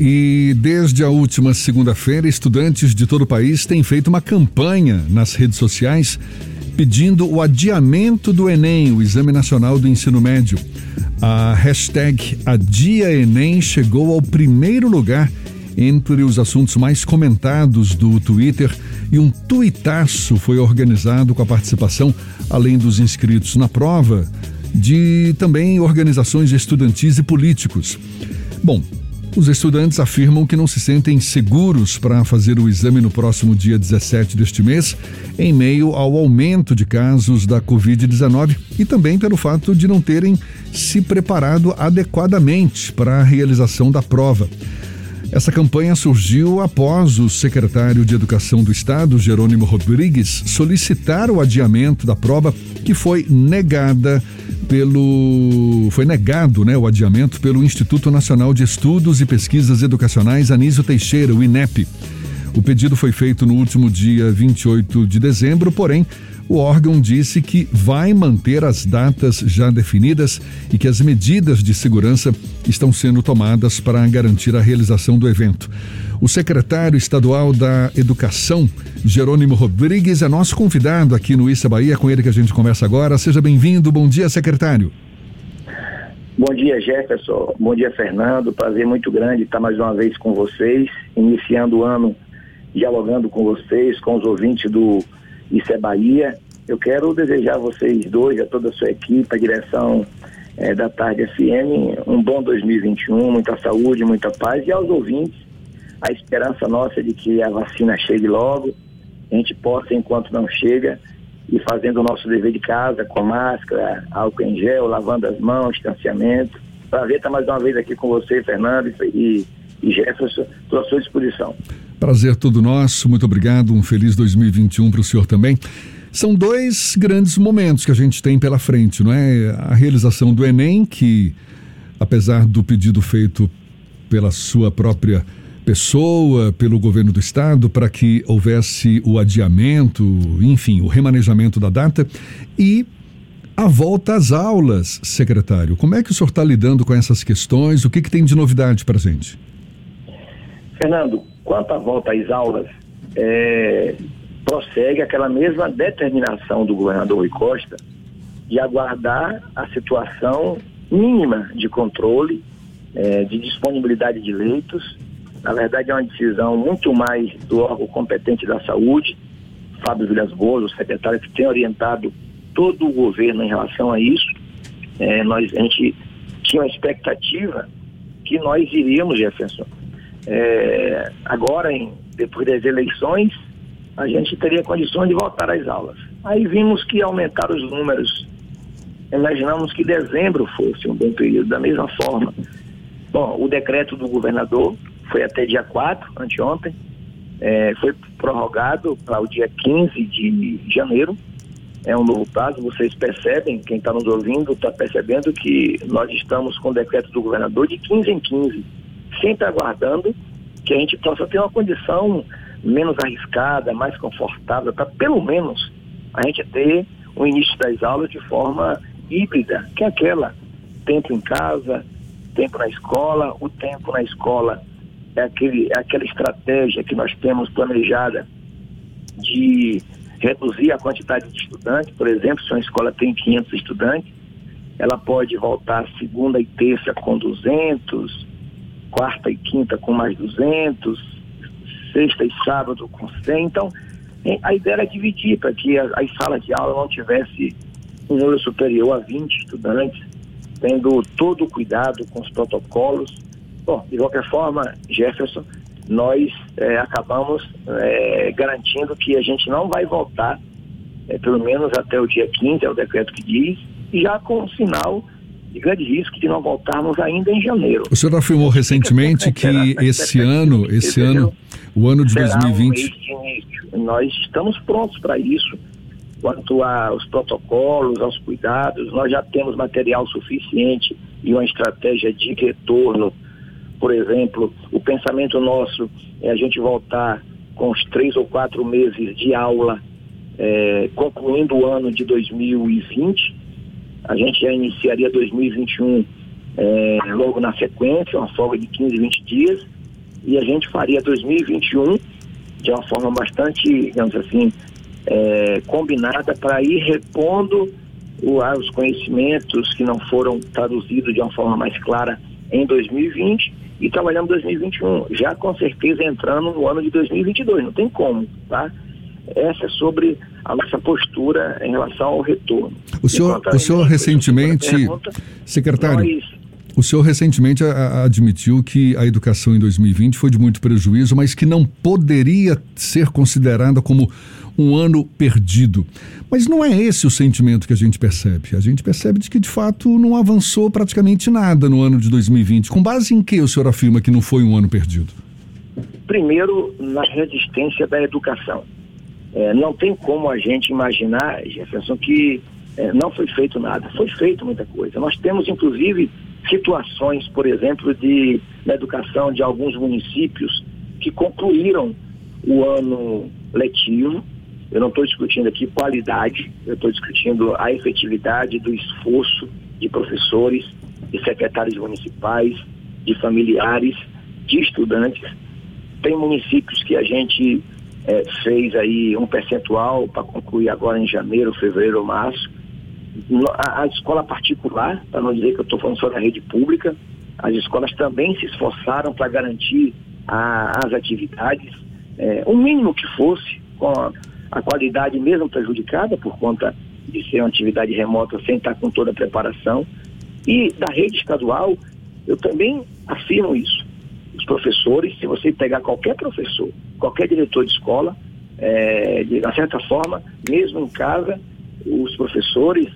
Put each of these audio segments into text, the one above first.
E desde a última segunda-feira, estudantes de todo o país têm feito uma campanha nas redes sociais pedindo o adiamento do Enem, o Exame Nacional do Ensino Médio. A hashtag Adia Enem chegou ao primeiro lugar entre os assuntos mais comentados do Twitter e um tuitaço foi organizado com a participação, além dos inscritos na prova, de também organizações estudantis e políticos. Bom, os estudantes afirmam que não se sentem seguros para fazer o exame no próximo dia 17 deste mês, em meio ao aumento de casos da Covid-19 e também pelo fato de não terem se preparado adequadamente para a realização da prova. Essa campanha surgiu após o secretário de Educação do Estado, Jerônimo Rodrigues, solicitar o adiamento da prova que foi negada pelo foi negado, né, o adiamento pelo Instituto Nacional de Estudos e Pesquisas Educacionais Anísio Teixeira, o INEP. O pedido foi feito no último dia 28 de dezembro, porém o órgão disse que vai manter as datas já definidas e que as medidas de segurança estão sendo tomadas para garantir a realização do evento. O secretário estadual da Educação, Jerônimo Rodrigues, é nosso convidado aqui no Issa Bahia, com ele que a gente conversa agora. Seja bem-vindo. Bom dia, secretário. Bom dia, Jefferson. Bom dia, Fernando. Prazer muito grande estar mais uma vez com vocês, iniciando o ano dialogando com vocês, com os ouvintes do isso é Bahia. Eu quero desejar a vocês dois, a toda a sua equipe, a direção é, da Tarde FM, um bom 2021, muita saúde, muita paz e aos ouvintes, a esperança nossa de que a vacina chegue logo, a gente possa, enquanto não chega, ir fazendo o nosso dever de casa, com máscara, álcool em gel, lavando as mãos, distanciamento. Prazer estar mais uma vez aqui com você, Fernando e, e Jefferson, estou à sua disposição. Prazer todo nosso, muito obrigado, um feliz 2021 para o senhor também. São dois grandes momentos que a gente tem pela frente, não é? A realização do Enem, que apesar do pedido feito pela sua própria pessoa, pelo governo do estado, para que houvesse o adiamento, enfim, o remanejamento da data e a volta às aulas, secretário. Como é que o senhor está lidando com essas questões? O que, que tem de novidade para a gente? Fernando, quanto à volta às aulas, é, prossegue aquela mesma determinação do governador Rui Costa de aguardar a situação mínima de controle, é, de disponibilidade de leitos. Na verdade, é uma decisão muito mais do órgão competente da saúde, Fábio Vilas Boas, o secretário que tem orientado todo o governo em relação a isso. É, nós, a gente tinha uma expectativa que nós iríamos, Jefferson, é, agora, em, depois das eleições, a gente teria condições de voltar às aulas. Aí vimos que aumentaram os números. Imaginamos que dezembro fosse um bom período, da mesma forma. Bom, o decreto do governador foi até dia 4, anteontem, é, foi prorrogado para o dia 15 de janeiro. É um novo prazo, vocês percebem, quem está nos ouvindo está percebendo que nós estamos com o decreto do governador de 15 em 15 sempre aguardando que a gente possa ter uma condição menos arriscada, mais confortável, para pelo menos a gente ter o início das aulas de forma híbrida, que é aquela tempo em casa, tempo na escola, o tempo na escola aquele, é aquela estratégia que nós temos planejada de reduzir a quantidade de estudantes, por exemplo, se uma escola tem 500 estudantes, ela pode voltar segunda e terça com 200, quarta e quinta com mais 200, sexta e sábado com 100. Então, a ideia era dividir para que as salas de aula não tivesse um número superior a 20 estudantes, tendo todo o cuidado com os protocolos. Bom, de qualquer forma, Jefferson, nós é, acabamos é, garantindo que a gente não vai voltar, é, pelo menos até o dia 15, é o decreto que diz, e já com o sinal de grande risco de não voltarmos ainda em janeiro. O senhor afirmou recentemente que esse ano, esse ano, o ano de 2020. Um nós estamos prontos para isso. Quanto aos protocolos, aos cuidados, nós já temos material suficiente e uma estratégia de retorno. Por exemplo, o pensamento nosso é a gente voltar com os três ou quatro meses de aula, é, concluindo o ano de 2020 a gente já iniciaria 2021 é, logo na sequência, uma folga de 15, 20 dias, e a gente faria 2021 de uma forma bastante, digamos assim, é, combinada para ir repondo o, os conhecimentos que não foram traduzidos de uma forma mais clara em 2020 e trabalhando 2021, já com certeza entrando no ano de 2022, não tem como, tá? Essa é sobre a nossa postura em relação ao retorno. O senhor, o senhor recentemente, pergunta, secretário, nós, o senhor recentemente a, a, admitiu que a educação em 2020 foi de muito prejuízo, mas que não poderia ser considerada como um ano perdido. Mas não é esse o sentimento que a gente percebe. A gente percebe de que, de fato, não avançou praticamente nada no ano de 2020. Com base em que o senhor afirma que não foi um ano perdido? Primeiro, na resistência da educação. É, não tem como a gente imaginar, Jefferson, que é, não foi feito nada. Foi feito muita coisa. Nós temos, inclusive, situações, por exemplo, de na educação de alguns municípios que concluíram o ano letivo. Eu não estou discutindo aqui qualidade, eu estou discutindo a efetividade do esforço de professores, de secretários municipais, de familiares, de estudantes. Tem municípios que a gente é, fez aí um percentual para concluir agora em janeiro, fevereiro, março, a, a escola particular, para não dizer que eu estou falando só da rede pública, as escolas também se esforçaram para garantir a, as atividades, é, o mínimo que fosse, com a, a, qualidade mesmo prejudicada por conta de ser uma atividade remota sem estar com toda a preparação. E da rede estadual, eu também afirmo isso. Os professores, se você pegar qualquer professor, qualquer diretor de escola, é, de certa forma, mesmo em casa, os professores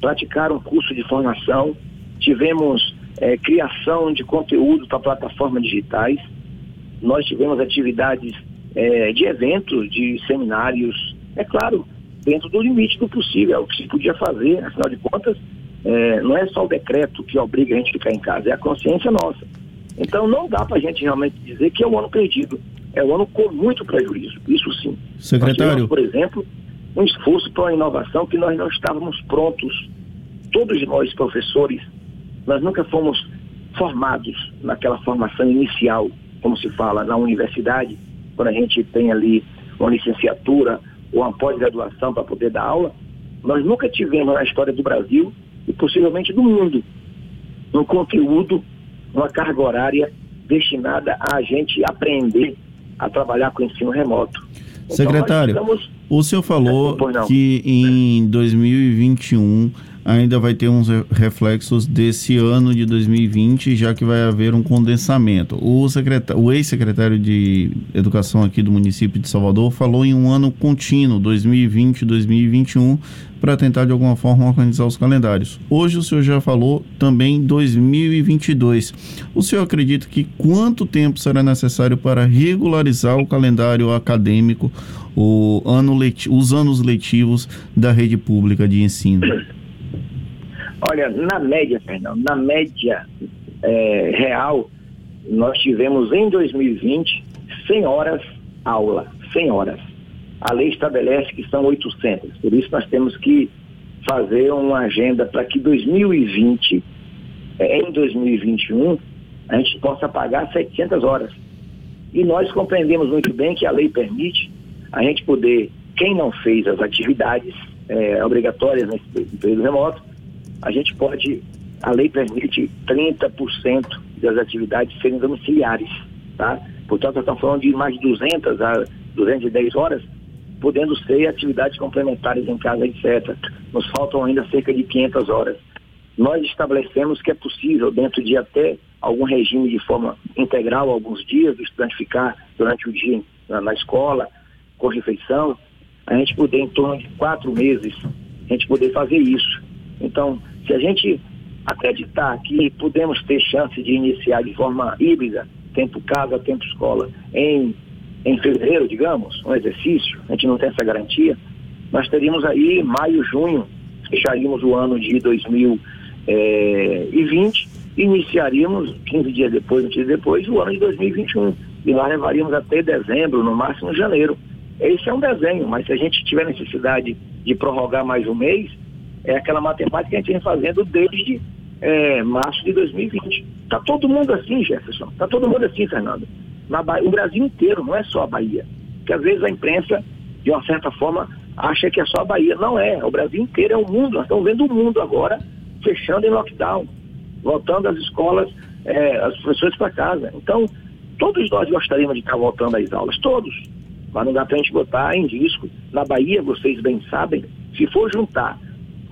praticaram curso de formação, tivemos é, criação de conteúdo para plataformas digitais, nós tivemos atividades é, de eventos, de seminários, é claro, dentro do limite do possível, é o que se podia fazer, afinal de contas, é, não é só o decreto que obriga a gente a ficar em casa, é a consciência nossa. Então não dá para a gente realmente dizer que é um ano perdido, é um ano com muito prejuízo, isso sim. Secretário. Tivemos, por exemplo, um esforço para uma inovação que nós não estávamos prontos. Todos nós, professores, nós nunca fomos formados naquela formação inicial, como se fala na universidade, quando a gente tem ali uma licenciatura ou uma pós-graduação para poder dar aula. Nós nunca tivemos na história do Brasil e possivelmente do mundo um conteúdo, uma carga horária destinada a gente aprender a trabalhar com ensino remoto. Então, Secretário, estamos... o senhor falou que em 2021 ainda vai ter uns reflexos desse ano de 2020, já que vai haver um condensamento. O, o ex-secretário de Educação aqui do município de Salvador falou em um ano contínuo, 2020-2021, para tentar de alguma forma organizar os calendários. Hoje o senhor já falou também 2022. O senhor acredita que quanto tempo será necessário para regularizar o calendário acadêmico, o ano os anos letivos da rede pública de ensino? Olha, na média, Fernando, na média é, real, nós tivemos em 2020 100 horas aula, 100 horas. A lei estabelece que são 800, por isso nós temos que fazer uma agenda para que 2020, é, em 2021, a gente possa pagar 700 horas. E nós compreendemos muito bem que a lei permite a gente poder, quem não fez as atividades é, obrigatórias nesse período remoto, a gente pode, a lei permite 30% das atividades serem domiciliares, tá? Portanto, estamos falando de mais de 200 a 210 horas, podendo ser atividades complementares em casa, etc. Nos faltam ainda cerca de 500 horas. Nós estabelecemos que é possível, dentro de até algum regime de forma integral, alguns dias, do estudante ficar durante o dia na, na escola, com refeição, a gente poder, em torno de quatro meses, a gente poder fazer isso. Então, se a gente acreditar que podemos ter chance de iniciar de forma híbrida, tempo casa, tempo escola, em, em fevereiro, digamos, um exercício, a gente não tem essa garantia, nós teríamos aí maio, junho, fecharíamos o ano de 2020 eh, e iniciaríamos 15 dias depois, 20 dias depois, o ano de 2021. E lá levaríamos até dezembro, no máximo janeiro. Esse é um desenho, mas se a gente tiver necessidade de prorrogar mais um mês, é aquela matemática que a gente vem fazendo desde é, março de 2020. Está todo mundo assim, Jefferson. Está todo mundo assim, Fernando. na o Brasil inteiro, não é só a Bahia. Porque às vezes a imprensa, de uma certa forma, acha que é só a Bahia. Não é, o Brasil inteiro é o mundo. Nós estamos vendo o mundo agora fechando em lockdown, voltando as escolas, é, as professores para casa. Então, todos nós gostaríamos de estar voltando às aulas, todos. Mas não dá para a gente botar em risco. Na Bahia, vocês bem sabem, se for juntar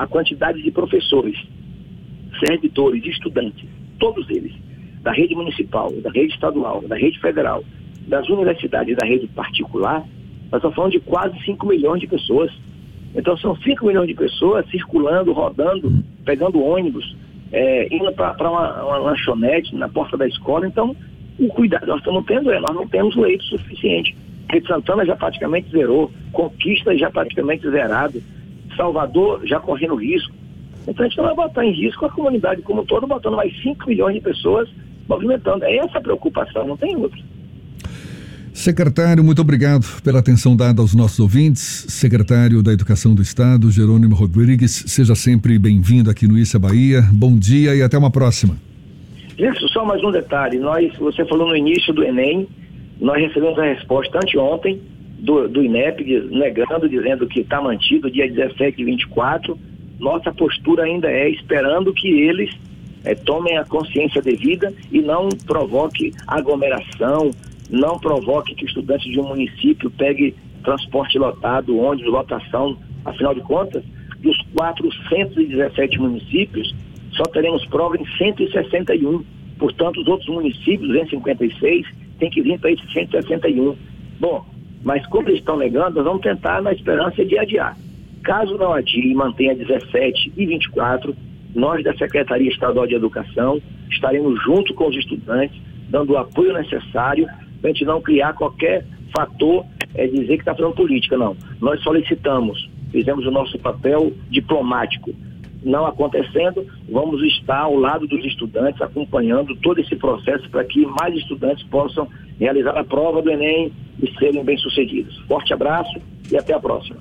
a quantidade de professores, servidores, estudantes, todos eles, da rede municipal, da rede estadual, da rede federal, das universidades da rede particular, nós estamos falando de quase 5 milhões de pessoas. Então são 5 milhões de pessoas circulando, rodando, pegando ônibus, é, indo para uma, uma, lanchonete na porta da escola. Então, o cuidado nós estamos tendo é, nós não temos leito suficiente. Rede Santana já praticamente zerou, Conquista já praticamente zerado, Salvador já correndo risco. Então a gente não vai botar em risco a comunidade como um todo, botando mais 5 milhões de pessoas movimentando. É essa a preocupação, não tem outra. Secretário, muito obrigado pela atenção dada aos nossos ouvintes. Secretário da Educação do Estado, Jerônimo Rodrigues, seja sempre bem-vindo aqui no Issa Bahia. Bom dia e até uma próxima. Isso, só mais um detalhe. Nós, você falou no início do Enem, nós recebemos a resposta anteontem do, do INEP, negando, dizendo que está mantido dia 17 e 24. Nossa postura ainda é esperando que eles é, tomem a consciência devida e não provoque aglomeração, não provoque que estudantes de um município pegue transporte lotado, ônibus, lotação. Afinal de contas, dos 417 municípios, só teremos prova em 161. Portanto, os outros municípios, em 56, tem que vir para esses 161. Bom, mas como eles estão negando, nós vamos tentar na esperança de adiar. Caso não adie e mantenha 17 e 24, nós da Secretaria Estadual de Educação estaremos junto com os estudantes, dando o apoio necessário para a gente não criar qualquer fator, é dizer que está fazendo política, não. Nós solicitamos, fizemos o nosso papel diplomático. Não acontecendo, vamos estar ao lado dos estudantes, acompanhando todo esse processo para que mais estudantes possam realizar a prova do Enem e serem bem-sucedidos. Forte abraço e até a próxima.